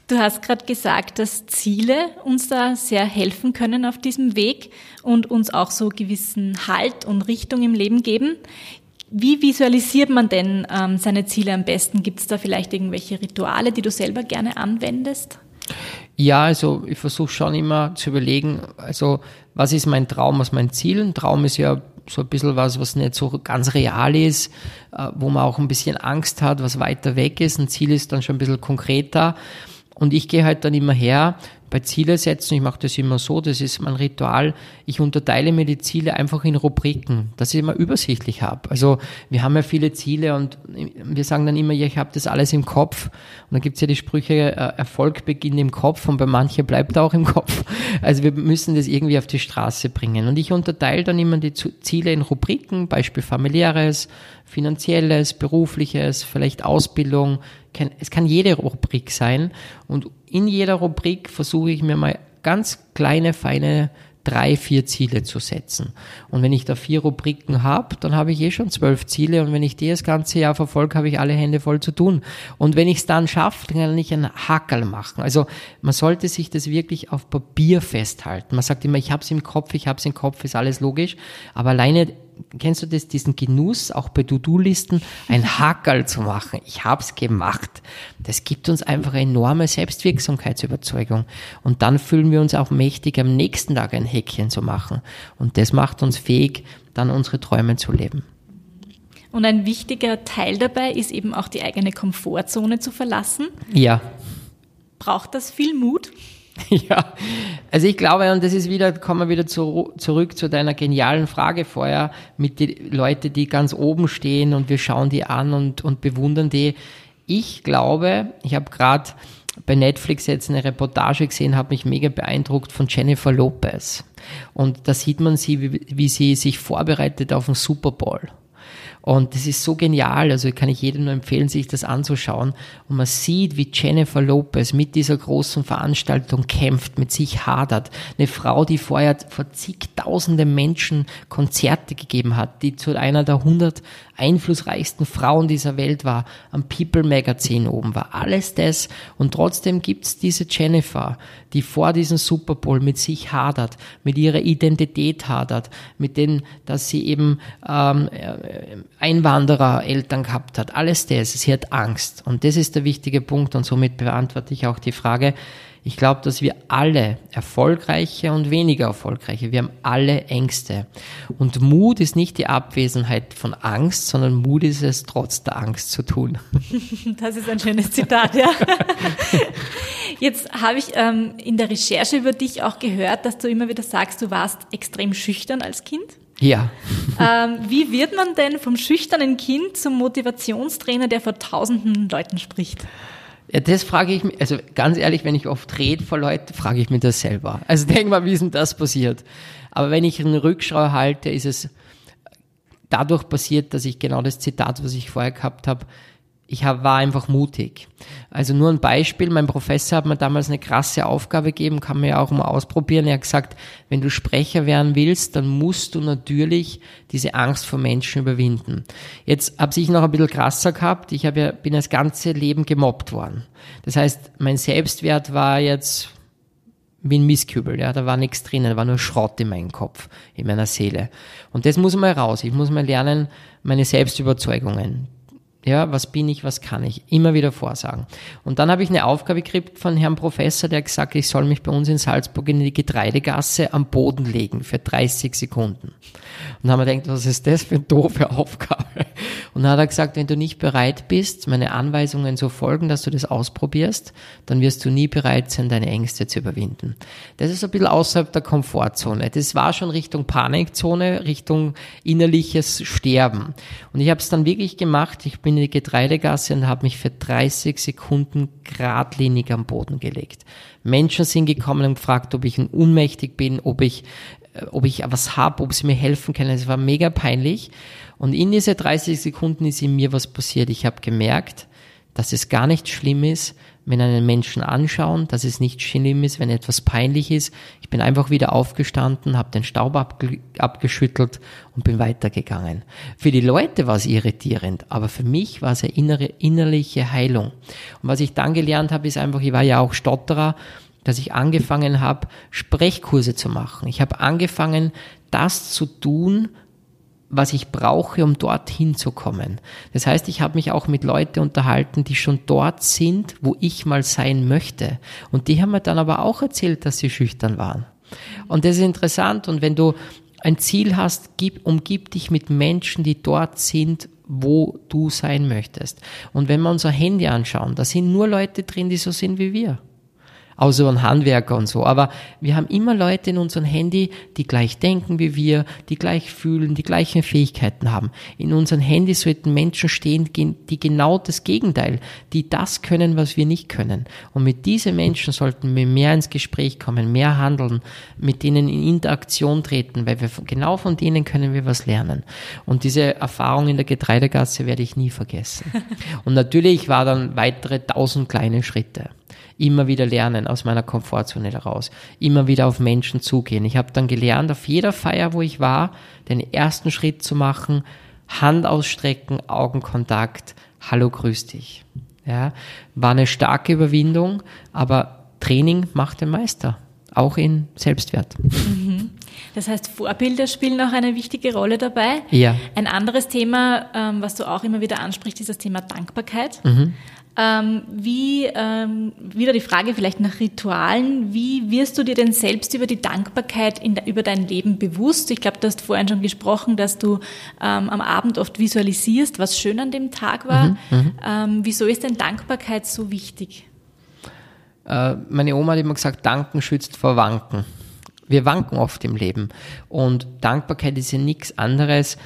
Du hast gerade gesagt, dass Ziele uns da sehr helfen können auf diesem Weg und uns auch so gewissen Halt und Richtung im Leben geben. Wie visualisiert man denn ähm, seine Ziele am besten? Gibt es da vielleicht irgendwelche Rituale, die du selber gerne anwendest? Ja, also ich versuche schon immer zu überlegen, also was ist mein Traum, was ist mein Ziel? Ein Traum ist ja so ein bisschen was, was nicht so ganz real ist, äh, wo man auch ein bisschen Angst hat, was weiter weg ist. Ein Ziel ist dann schon ein bisschen konkreter. Und ich gehe halt dann immer her, bei Ziele setzen, ich mache das immer so, das ist mein Ritual, ich unterteile mir die Ziele einfach in Rubriken, dass ich immer übersichtlich habe. Also wir haben ja viele Ziele und wir sagen dann immer, ja, ich habe das alles im Kopf. Und dann gibt's ja die Sprüche, äh, Erfolg beginnt im Kopf und bei manchen bleibt er auch im Kopf. Also wir müssen das irgendwie auf die Straße bringen. Und ich unterteile dann immer die Ziele in Rubriken, Beispiel familiäres, finanzielles, berufliches, vielleicht Ausbildung. Es kann jede Rubrik sein. Und in jeder Rubrik versuche ich mir mal ganz kleine, feine drei, vier Ziele zu setzen. Und wenn ich da vier Rubriken habe, dann habe ich eh schon zwölf Ziele und wenn ich die das ganze Jahr verfolge, habe ich alle Hände voll zu tun. Und wenn ich es dann schaffe, dann kann ich einen Hackerl machen. Also man sollte sich das wirklich auf Papier festhalten. Man sagt immer, ich habe es im Kopf, ich habe es im Kopf, ist alles logisch. Aber alleine kennst du das, diesen Genuss, auch bei To-Do-Listen, ein Hackerl zu machen? Ich hab's gemacht. Das gibt uns einfach enorme Selbstwirksamkeitsüberzeugung. Und dann fühlen wir uns auch mächtig, am nächsten Tag ein Häkchen zu machen. Und das macht uns fähig, dann unsere Träume zu leben. Und ein wichtiger Teil dabei ist eben auch die eigene Komfortzone zu verlassen. Ja. Braucht das viel Mut? (laughs) Ja, also ich glaube, und das ist wieder, kommen wir wieder zu, zurück zu deiner genialen Frage vorher, mit den Leuten, die ganz oben stehen und wir schauen die an und, und bewundern die. Ich glaube, ich habe gerade bei Netflix jetzt eine Reportage gesehen, habe mich mega beeindruckt von Jennifer Lopez. Und da sieht man sie, wie, wie sie sich vorbereitet auf den Super Bowl. Und das ist so genial, also kann ich jedem nur empfehlen, sich das anzuschauen. Und man sieht, wie Jennifer Lopez mit dieser großen Veranstaltung kämpft, mit sich hadert. Eine Frau, die vorher vor zigtausenden Menschen Konzerte gegeben hat, die zu einer der 100 einflussreichsten Frauen dieser Welt war, am People Magazine oben war. Alles das. Und trotzdem gibt's diese Jennifer, die vor diesem Super Bowl mit sich hadert, mit ihrer Identität hadert, mit denen, dass sie eben ähm, äh, Einwanderer-Eltern gehabt hat. Alles das. Sie hat Angst. Und das ist der wichtige Punkt. Und somit beantworte ich auch die Frage, ich glaube, dass wir alle erfolgreiche und weniger erfolgreiche, wir haben alle Ängste. Und Mut ist nicht die Abwesenheit von Angst, sondern Mut ist es, trotz der Angst zu tun. (laughs) Das ist ein schönes Zitat, ja. (laughs) Jetzt habe ich ähm, in der Recherche über dich auch gehört, dass du immer wieder sagst, du warst extrem schüchtern als Kind. Ja. Ähm, wie wird man denn vom schüchternen Kind zum Motivationstrainer, der vor tausenden Leuten spricht? Ja, das frage ich mich, also ganz ehrlich, wenn ich oft rede vor Leuten, frage ich mir das selber. Also denk mal, wie ist denn das passiert? Aber wenn ich einen Rückschau halte, ist es dadurch passiert, dass ich genau das Zitat, was ich vorher gehabt habe, ich war einfach mutig. Also nur ein Beispiel, mein Professor hat mir damals eine krasse Aufgabe gegeben, kann man ja auch mal ausprobieren. Er hat gesagt, wenn du Sprecher werden willst, dann musst du natürlich diese Angst vor Menschen überwinden. Jetzt habe ich noch ein bisschen krasser gehabt. Ich hab ja, bin das ganze Leben gemobbt worden. Das heißt, mein Selbstwert war jetzt wie ein Misskübel, ja, da war nichts drinnen, da war nur Schrott in meinem Kopf, in meiner Seele. Und das muss mal raus. Ich muss mal lernen, meine Selbstüberzeugungen, ja, was bin ich, was kann ich? Immer wieder vorsagen. Und dann habe ich eine Aufgabe gekriegt von Herrn Professor, der gesagt, ich soll mich bei uns in Salzburg in die Getreidegasse am Boden legen für 30 Sekunden. Und dann haben wir gedacht, was ist das für eine doofe Aufgabe? Und dann hat er gesagt, wenn du nicht bereit bist, meine Anweisungen so folgen, dass du das ausprobierst, dann wirst du nie bereit sein, deine Ängste zu überwinden. Das ist ein bisschen außerhalb der Komfortzone. Das war schon Richtung Panikzone, Richtung innerliches Sterben. Und ich habe es dann wirklich gemacht. Ich bin in die Getreidegasse und habe mich für 30 Sekunden geradlinig am Boden gelegt. Menschen sind gekommen und gefragt, ob ich unmächtig bin, ob ich, äh, ob ich was habe, ob sie mir helfen können. Es war mega peinlich. Und in diese 30 Sekunden ist in mir was passiert. Ich habe gemerkt, dass es gar nicht schlimm ist, wenn einen Menschen anschauen, dass es nicht schlimm ist, wenn etwas peinlich ist. Ich bin einfach wieder aufgestanden, habe den Staub abge abgeschüttelt und bin weitergegangen. Für die Leute war es irritierend, aber für mich war es eine innere, innerliche Heilung. Und was ich dann gelernt habe, ist einfach, ich war ja auch Stotterer, dass ich angefangen habe, Sprechkurse zu machen. Ich habe angefangen, das zu tun, was ich brauche, um dorthin zu kommen. Das heißt, ich habe mich auch mit Leuten unterhalten, die schon dort sind, wo ich mal sein möchte. Und die haben mir dann aber auch erzählt, dass sie schüchtern waren. Und das ist interessant. Und wenn du ein Ziel hast, gib, umgib dich mit Menschen, die dort sind, wo du sein möchtest. Und wenn wir unser Handy anschauen, da sind nur Leute drin, die so sind wie wir außer ein Handwerker und so. Aber wir haben immer Leute in unserem Handy, die gleich denken wie wir, die gleich fühlen, die gleichen Fähigkeiten haben. In unserem Handy sollten Menschen stehen, die genau das Gegenteil, die das können, was wir nicht können. Und mit diesen Menschen sollten wir mehr ins Gespräch kommen, mehr handeln, mit denen in Interaktion treten, weil wir genau von denen können wir was lernen. Und diese Erfahrung in der Getreidegasse werde ich nie vergessen. (laughs) Und natürlich war dann weitere tausend kleine Schritte immer wieder lernen aus meiner Komfortzone heraus, immer wieder auf Menschen zugehen. Ich habe dann gelernt, auf jeder Feier, wo ich war, den ersten Schritt zu machen, Hand ausstrecken, Augenkontakt, hallo, grüß dich. Ja, war eine starke Überwindung, aber Training macht den Meister, auch in Selbstwert. Mhm. Das heißt, Vorbilder spielen auch eine wichtige Rolle dabei. Ja. Ein anderes Thema, ähm, was du auch immer wieder ansprichst, ist das Thema Dankbarkeit. Mhm. Ähm, wie, ähm, wieder die Frage vielleicht nach Ritualen, wie wirst du dir denn selbst über die Dankbarkeit in, über dein Leben bewusst? Ich glaube, du hast vorhin schon gesprochen, dass du ähm, am Abend oft visualisierst, was schön an dem Tag war. Mhm, mhm. ähm, wieso ist denn Dankbarkeit so wichtig? Äh, meine Oma hat immer gesagt, Danken schützt vor Wanken. Wir wanken oft im Leben. Und Dankbarkeit ist ja nichts anderes.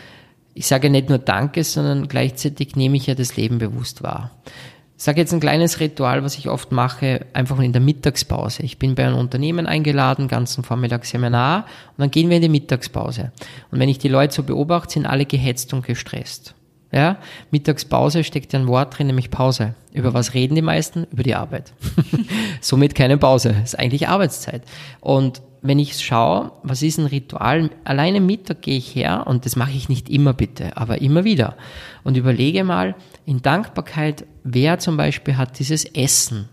Ich sage nicht nur Danke, sondern gleichzeitig nehme ich ja das Leben bewusst wahr. Sage jetzt ein kleines Ritual, was ich oft mache, einfach in der Mittagspause. Ich bin bei einem Unternehmen eingeladen, ganzen Vormittag Seminar und dann gehen wir in die Mittagspause. Und wenn ich die Leute so beobachte, sind alle gehetzt und gestresst. Ja, Mittagspause steckt ja ein Wort drin, nämlich Pause. Über was reden die meisten? Über die Arbeit. (laughs) Somit keine Pause. Ist eigentlich Arbeitszeit. Und wenn ich schaue, was ist ein Ritual, alleine Mittag gehe ich her und das mache ich nicht immer bitte, aber immer wieder und überlege mal in Dankbarkeit, wer zum Beispiel hat dieses Essen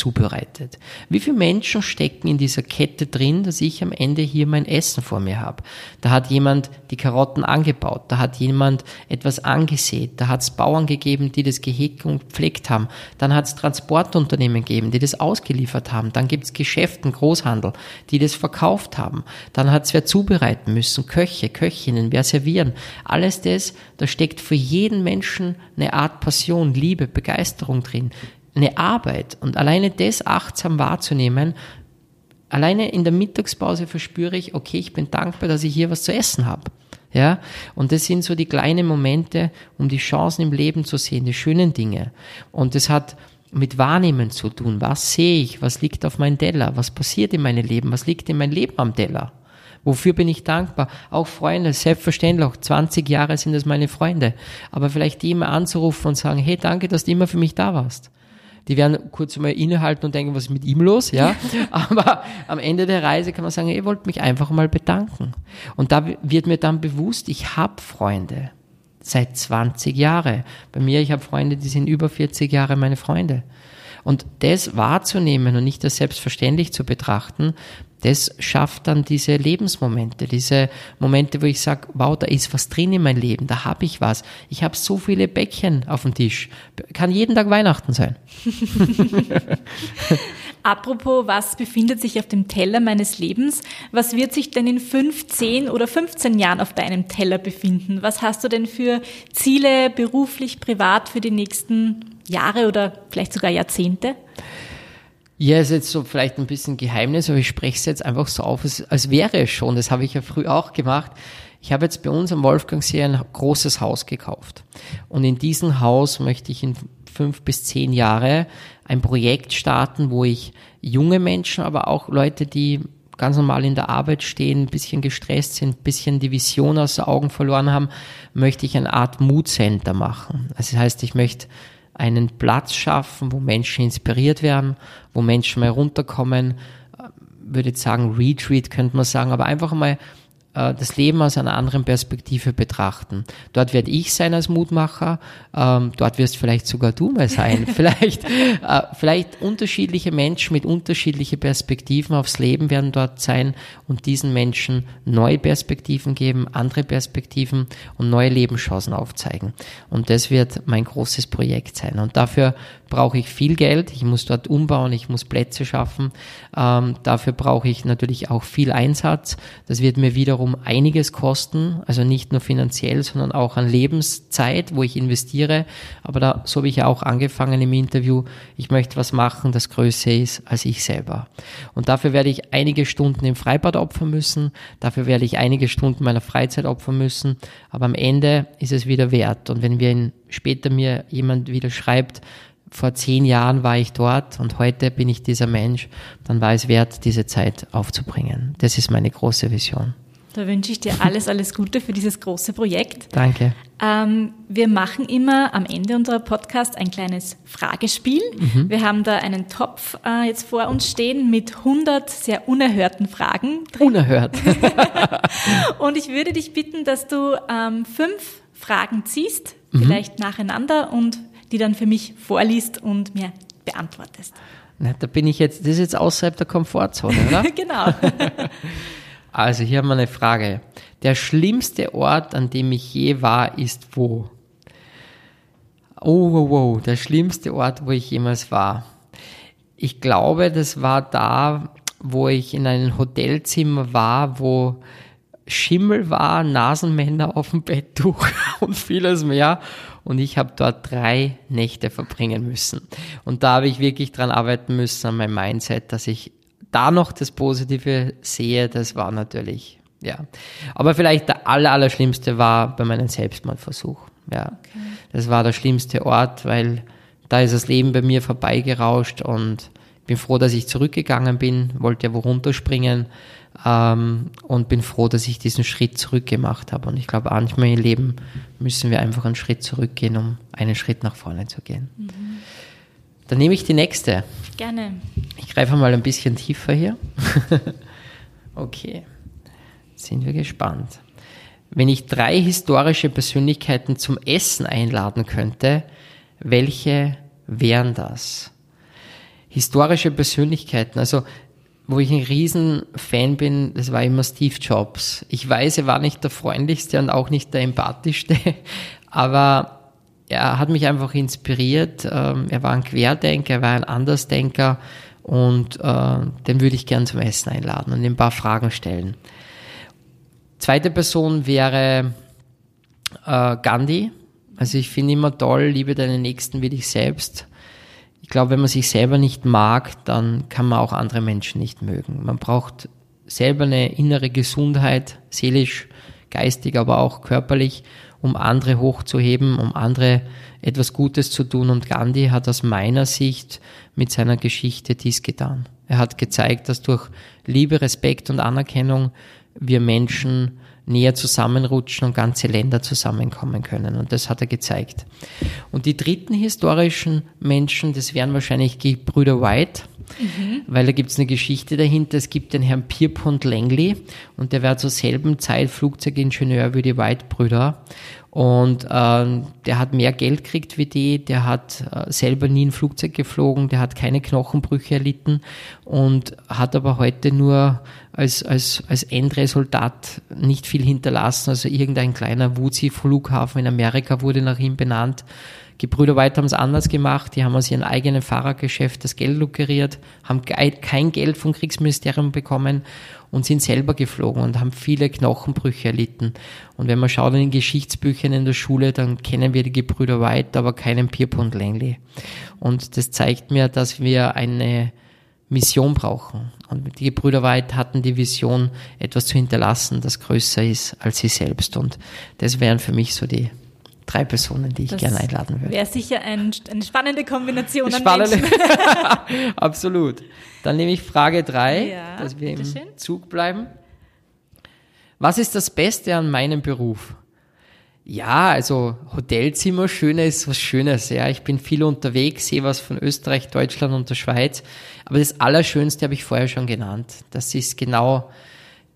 zubereitet. Wie viele Menschen stecken in dieser Kette drin, dass ich am Ende hier mein Essen vor mir habe? Da hat jemand die Karotten angebaut, da hat jemand etwas angesät, da hat es Bauern gegeben, die das gehegt und gepflegt haben, dann hat es Transportunternehmen gegeben, die das ausgeliefert haben, dann gibt es Geschäften, Großhandel, die das verkauft haben, dann hat es wer zubereiten müssen, Köche, Köchinnen, wer servieren. Alles das, da steckt für jeden Menschen eine Art Passion, Liebe, Begeisterung drin eine Arbeit und alleine das achtsam wahrzunehmen, alleine in der Mittagspause verspüre ich, okay, ich bin dankbar, dass ich hier was zu essen habe. Ja, und das sind so die kleinen Momente, um die Chancen im Leben zu sehen, die schönen Dinge. Und das hat mit Wahrnehmen zu tun. Was sehe ich? Was liegt auf meinem Teller? Was passiert in meinem Leben? Was liegt in meinem Leben am Teller? Wofür bin ich dankbar? Auch Freunde, selbstverständlich, auch 20 Jahre sind es meine Freunde. Aber vielleicht die immer anzurufen und sagen, hey, danke, dass du immer für mich da warst. Die werden kurz mal innehalten und denken, was ist mit ihm los, ja? (laughs) Aber am Ende der Reise kann man sagen, ihr wollt mich einfach mal bedanken. Und da wird mir dann bewusst, ich habe Freunde seit 20 Jahren. Bei mir, ich habe Freunde, die sind über 40 Jahre meine Freunde. Und das wahrzunehmen und nicht als selbstverständlich zu betrachten, das schafft dann diese Lebensmomente, diese Momente, wo ich sage, wow, da ist was drin in mein Leben, da habe ich was. Ich habe so viele Bäckchen auf dem Tisch. Kann jeden Tag Weihnachten sein. (laughs) Apropos, was befindet sich auf dem Teller meines Lebens? Was wird sich denn in 15 oder 15 Jahren auf deinem Teller befinden? Was hast du denn für Ziele beruflich, privat für die nächsten Jahre oder vielleicht sogar Jahrzehnte? Ja, ist jetzt so vielleicht ein bisschen Geheimnis, aber ich spreche es jetzt einfach so auf, als wäre es schon. Das habe ich ja früh auch gemacht. Ich habe jetzt bei uns am Wolfgangsee ein großes Haus gekauft. Und in diesem Haus möchte ich in fünf bis zehn Jahre ein Projekt starten, wo ich junge Menschen, aber auch Leute, die ganz normal in der Arbeit stehen, ein bisschen gestresst sind, ein bisschen die Vision aus den Augen verloren haben, möchte ich eine Art Mood Center machen. Also das heißt, ich möchte einen Platz schaffen, wo Menschen inspiriert werden, wo Menschen mal runterkommen, äh, würde ich sagen, Retreat könnte man sagen, aber einfach mal äh, das Leben aus einer anderen Perspektive betrachten. Dort werde ich sein als Mutmacher, ähm, dort wirst vielleicht sogar du mal sein. (laughs) vielleicht, äh, vielleicht unterschiedliche Menschen mit unterschiedlichen Perspektiven aufs Leben werden dort sein und diesen Menschen neue Perspektiven geben, andere Perspektiven und neue Lebenschancen aufzeigen. Und das wird mein großes Projekt sein. Und dafür brauche ich viel Geld. Ich muss dort umbauen, ich muss Plätze schaffen. Ähm, dafür brauche ich natürlich auch viel Einsatz. Das wird mir wiederum wiederum einiges kosten, also nicht nur finanziell, sondern auch an Lebenszeit, wo ich investiere. Aber da, so habe ich ja auch angefangen im Interview, ich möchte was machen, das größer ist als ich selber. Und dafür werde ich einige Stunden im Freibad opfern müssen, dafür werde ich einige Stunden meiner Freizeit opfern müssen, aber am Ende ist es wieder wert. Und wenn wir in, später mir jemand wieder schreibt, vor zehn Jahren war ich dort und heute bin ich dieser Mensch, dann war es wert, diese Zeit aufzubringen. Das ist meine große Vision. Da wünsche ich dir alles, alles Gute für dieses große Projekt. Danke. Ähm, wir machen immer am Ende unserer Podcast ein kleines Fragespiel. Mhm. Wir haben da einen Topf äh, jetzt vor uns stehen mit 100 sehr unerhörten Fragen. Drin. Unerhört. (laughs) und ich würde dich bitten, dass du ähm, fünf Fragen ziehst, mhm. vielleicht nacheinander und die dann für mich vorliest und mir beantwortest. Na, da bin ich jetzt, das ist jetzt außerhalb der Komfortzone, oder? (laughs) genau. (laughs) Also hier haben wir eine Frage. Der schlimmste Ort, an dem ich je war, ist wo? Oh, wow, wow, der schlimmste Ort, wo ich jemals war. Ich glaube, das war da, wo ich in einem Hotelzimmer war, wo Schimmel war, Nasenmänner auf dem Betttuch (laughs) und vieles mehr. Und ich habe dort drei Nächte verbringen müssen. Und da habe ich wirklich dran arbeiten müssen an meinem Mindset, dass ich da noch das Positive sehe, das war natürlich, ja. Aber vielleicht der aller, aller schlimmste war bei meinem Selbstmordversuch. Ja. Okay. Das war der schlimmste Ort, weil da ist das Leben bei mir vorbeigerauscht und bin froh, dass ich zurückgegangen bin, wollte ja wo runterspringen ähm, und bin froh, dass ich diesen Schritt zurückgemacht habe. Und ich glaube, manchmal im Leben müssen wir einfach einen Schritt zurückgehen, um einen Schritt nach vorne zu gehen. Mhm. Dann nehme ich die nächste. Gerne. Ich greife mal ein bisschen tiefer hier. (laughs) okay. Sind wir gespannt. Wenn ich drei historische Persönlichkeiten zum Essen einladen könnte, welche wären das? Historische Persönlichkeiten, also wo ich ein Riesenfan bin, das war immer Steve Jobs. Ich weiß, er war nicht der freundlichste und auch nicht der empathischste, (laughs) aber er hat mich einfach inspiriert. Ähm, er war ein Querdenker, er war ein Andersdenker und äh, den würde ich gern zum Essen einladen und ihm ein paar Fragen stellen. Zweite Person wäre äh, Gandhi. Also ich finde immer toll, liebe deinen Nächsten wie dich selbst. Ich glaube, wenn man sich selber nicht mag, dann kann man auch andere Menschen nicht mögen. Man braucht selber eine innere Gesundheit, seelisch, geistig, aber auch körperlich, um andere hochzuheben, um andere etwas Gutes zu tun. Und Gandhi hat aus meiner Sicht mit seiner Geschichte dies getan. Er hat gezeigt, dass durch Liebe, Respekt und Anerkennung wir Menschen näher zusammenrutschen und ganze Länder zusammenkommen können. Und das hat er gezeigt. Und die dritten historischen Menschen, das wären wahrscheinlich die Brüder White, mhm. weil da gibt es eine Geschichte dahinter. Es gibt den Herrn Pierpont Langley und der war zur selben Zeit Flugzeugingenieur wie die White-Brüder. Und ähm, der hat mehr Geld gekriegt wie die, der hat äh, selber nie ein Flugzeug geflogen, der hat keine Knochenbrüche erlitten und hat aber heute nur als, als, als Endresultat nicht viel hinterlassen. Also irgendein kleiner Wuzi-Flughafen in Amerika wurde nach ihm benannt. Gebrüder White haben es anders gemacht. Die haben aus ihrem eigenen Fahrergeschäft das Geld lukriert, haben kein Geld vom Kriegsministerium bekommen und sind selber geflogen und haben viele Knochenbrüche erlitten. Und wenn man schaut in den Geschichtsbüchern in der Schule, dann kennen wir die Gebrüder White, aber keinen Pierpont Langley. Und das zeigt mir, dass wir eine Mission brauchen. Und die Gebrüder White hatten die Vision, etwas zu hinterlassen, das größer ist als sie selbst. Und das wären für mich so die drei Personen, die ich gerne einladen würde. Wäre sicher ein, eine spannende Kombination spannende. an Menschen. (laughs) Absolut. Dann nehme ich Frage drei, ja, dass wir im schön. Zug bleiben. Was ist das Beste an meinem Beruf? Ja, also Hotelzimmer, schöner ist was Schönes. Ja, ich bin viel unterwegs, sehe was von Österreich, Deutschland und der Schweiz. Aber das Allerschönste habe ich vorher schon genannt. Das ist genau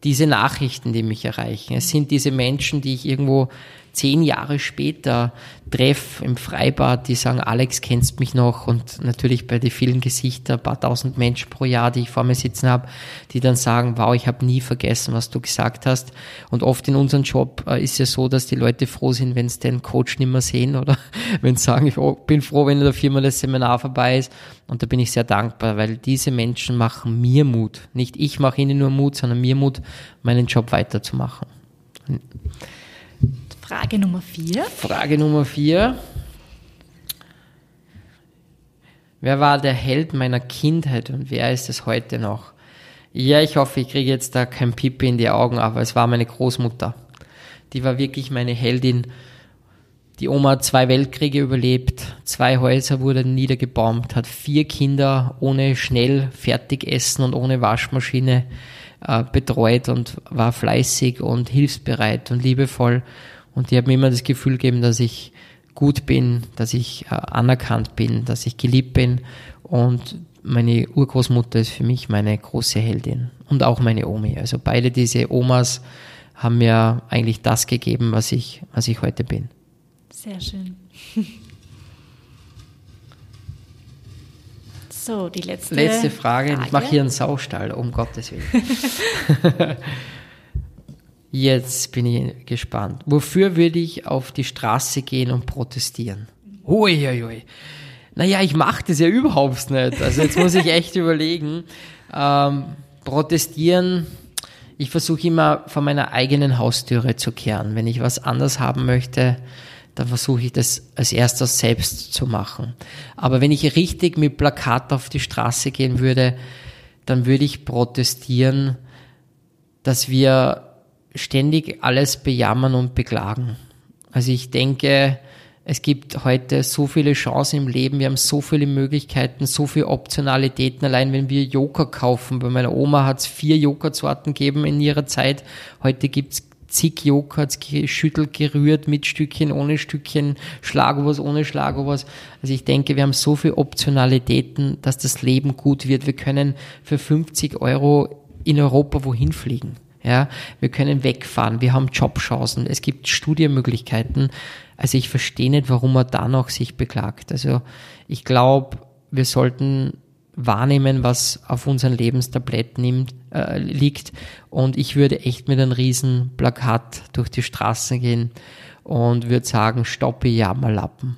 diese Nachrichten, die mich erreichen. Es sind diese Menschen, die ich irgendwo zehn Jahre später treffe im Freibad, die sagen, Alex, kennst mich noch? Und natürlich bei den vielen Gesichtern, ein paar tausend Menschen pro Jahr, die ich vor mir sitzen habe, die dann sagen, wow, ich habe nie vergessen, was du gesagt hast. Und oft in unserem Job äh, ist ja so, dass die Leute froh sind, wenn sie den Coach nicht mehr sehen (laughs) oder wenn sie sagen, ich bin froh, wenn in der Firma das Seminar vorbei ist. Und da bin ich sehr dankbar, weil diese Menschen machen mir Mut. Nicht ich mache ihnen nur Mut, sondern mir Mut, meinen Job weiterzumachen. Frage Nummer vier. Frage Nummer vier. Wer war der Held meiner Kindheit und wer ist es heute noch? Ja, ich hoffe, ich kriege jetzt da kein Pipi in die Augen, aber es war meine Großmutter. Die war wirklich meine Heldin. Die Oma hat zwei Weltkriege überlebt, zwei Häuser wurden niedergebombt, hat vier Kinder ohne schnell Fertigessen und ohne Waschmaschine äh, betreut und war fleißig und hilfsbereit und liebevoll. Und die haben mir immer das Gefühl gegeben, dass ich gut bin, dass ich äh, anerkannt bin, dass ich geliebt bin. Und meine Urgroßmutter ist für mich meine große Heldin. Und auch meine Omi. Also beide diese Omas haben mir eigentlich das gegeben, was ich, was ich heute bin. Sehr schön. So, die letzte, letzte Frage. Frage. Ich mache hier einen Saustall, um Gottes Willen. (laughs) (laughs) Jetzt bin ich gespannt. Wofür würde ich auf die Straße gehen und protestieren? Uiuiui. Naja, ich mache das ja überhaupt nicht. Also jetzt muss ich echt (laughs) überlegen. Ähm, protestieren, ich versuche immer vor meiner eigenen Haustüre zu kehren. Wenn ich was anders haben möchte, dann versuche ich das als erstes selbst zu machen. Aber wenn ich richtig mit Plakat auf die Straße gehen würde, dann würde ich protestieren, dass wir ständig alles bejammern und beklagen. Also ich denke, es gibt heute so viele Chancen im Leben, wir haben so viele Möglichkeiten, so viele Optionalitäten. Allein wenn wir Joker kaufen, bei meiner Oma hat es vier Joghurtsorten gegeben in ihrer Zeit. Heute gibt's zig Joghurts geschüttelt, gerührt, mit Stückchen, ohne Stückchen, Schlagobers, ohne Schlagobers. Also ich denke, wir haben so viele Optionalitäten, dass das Leben gut wird. Wir können für 50 Euro in Europa wohin fliegen. Ja, wir können wegfahren, wir haben Jobchancen, es gibt Studienmöglichkeiten. Also ich verstehe nicht, warum man da noch sich beklagt. Also ich glaube, wir sollten wahrnehmen, was auf unserem Lebenstablett nimmt, äh, liegt. Und ich würde echt mit einem riesen Plakat durch die Straßen gehen und würde sagen, stoppe Jammerlappen.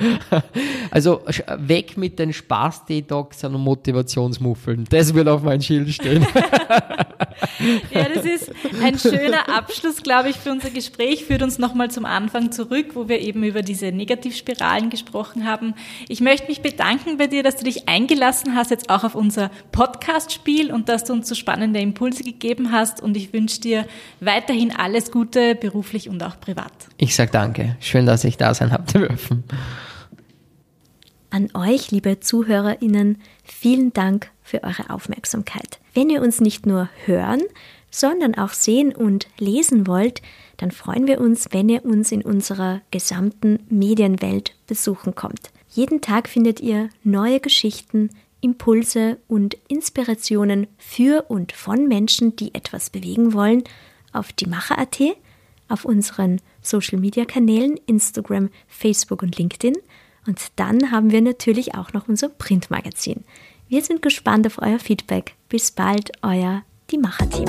(laughs) also weg mit den Spaß-Detoxern und Motivationsmuffeln. Das will auf mein Schild stehen. (laughs) ja, das ist ein schöner Abschluss, glaube ich, für unser Gespräch. Führt uns nochmal zum Anfang zurück, wo wir eben über diese Negativspiralen gesprochen haben. Ich möchte mich bedanken bei dir, dass du dich eingelassen hast, jetzt auch auf unser Podcast-Spiel und dass du uns so spannende Impulse gegeben hast. Und ich wünsche dir weiterhin alles Gute, beruflich und auch privat. Ich sage danke. Schön, dass ich da sein habe dürfen. An euch, liebe ZuhörerInnen, vielen Dank für eure Aufmerksamkeit. Wenn ihr uns nicht nur hören, sondern auch sehen und lesen wollt, dann freuen wir uns, wenn ihr uns in unserer gesamten Medienwelt besuchen kommt. Jeden Tag findet ihr neue Geschichten, Impulse und Inspirationen für und von Menschen, die etwas bewegen wollen, auf die Macher.at, auf unseren Social Media Kanälen Instagram, Facebook und LinkedIn. Und dann haben wir natürlich auch noch unser Printmagazin. Wir sind gespannt auf euer Feedback. Bis bald, euer Die Macher-Team.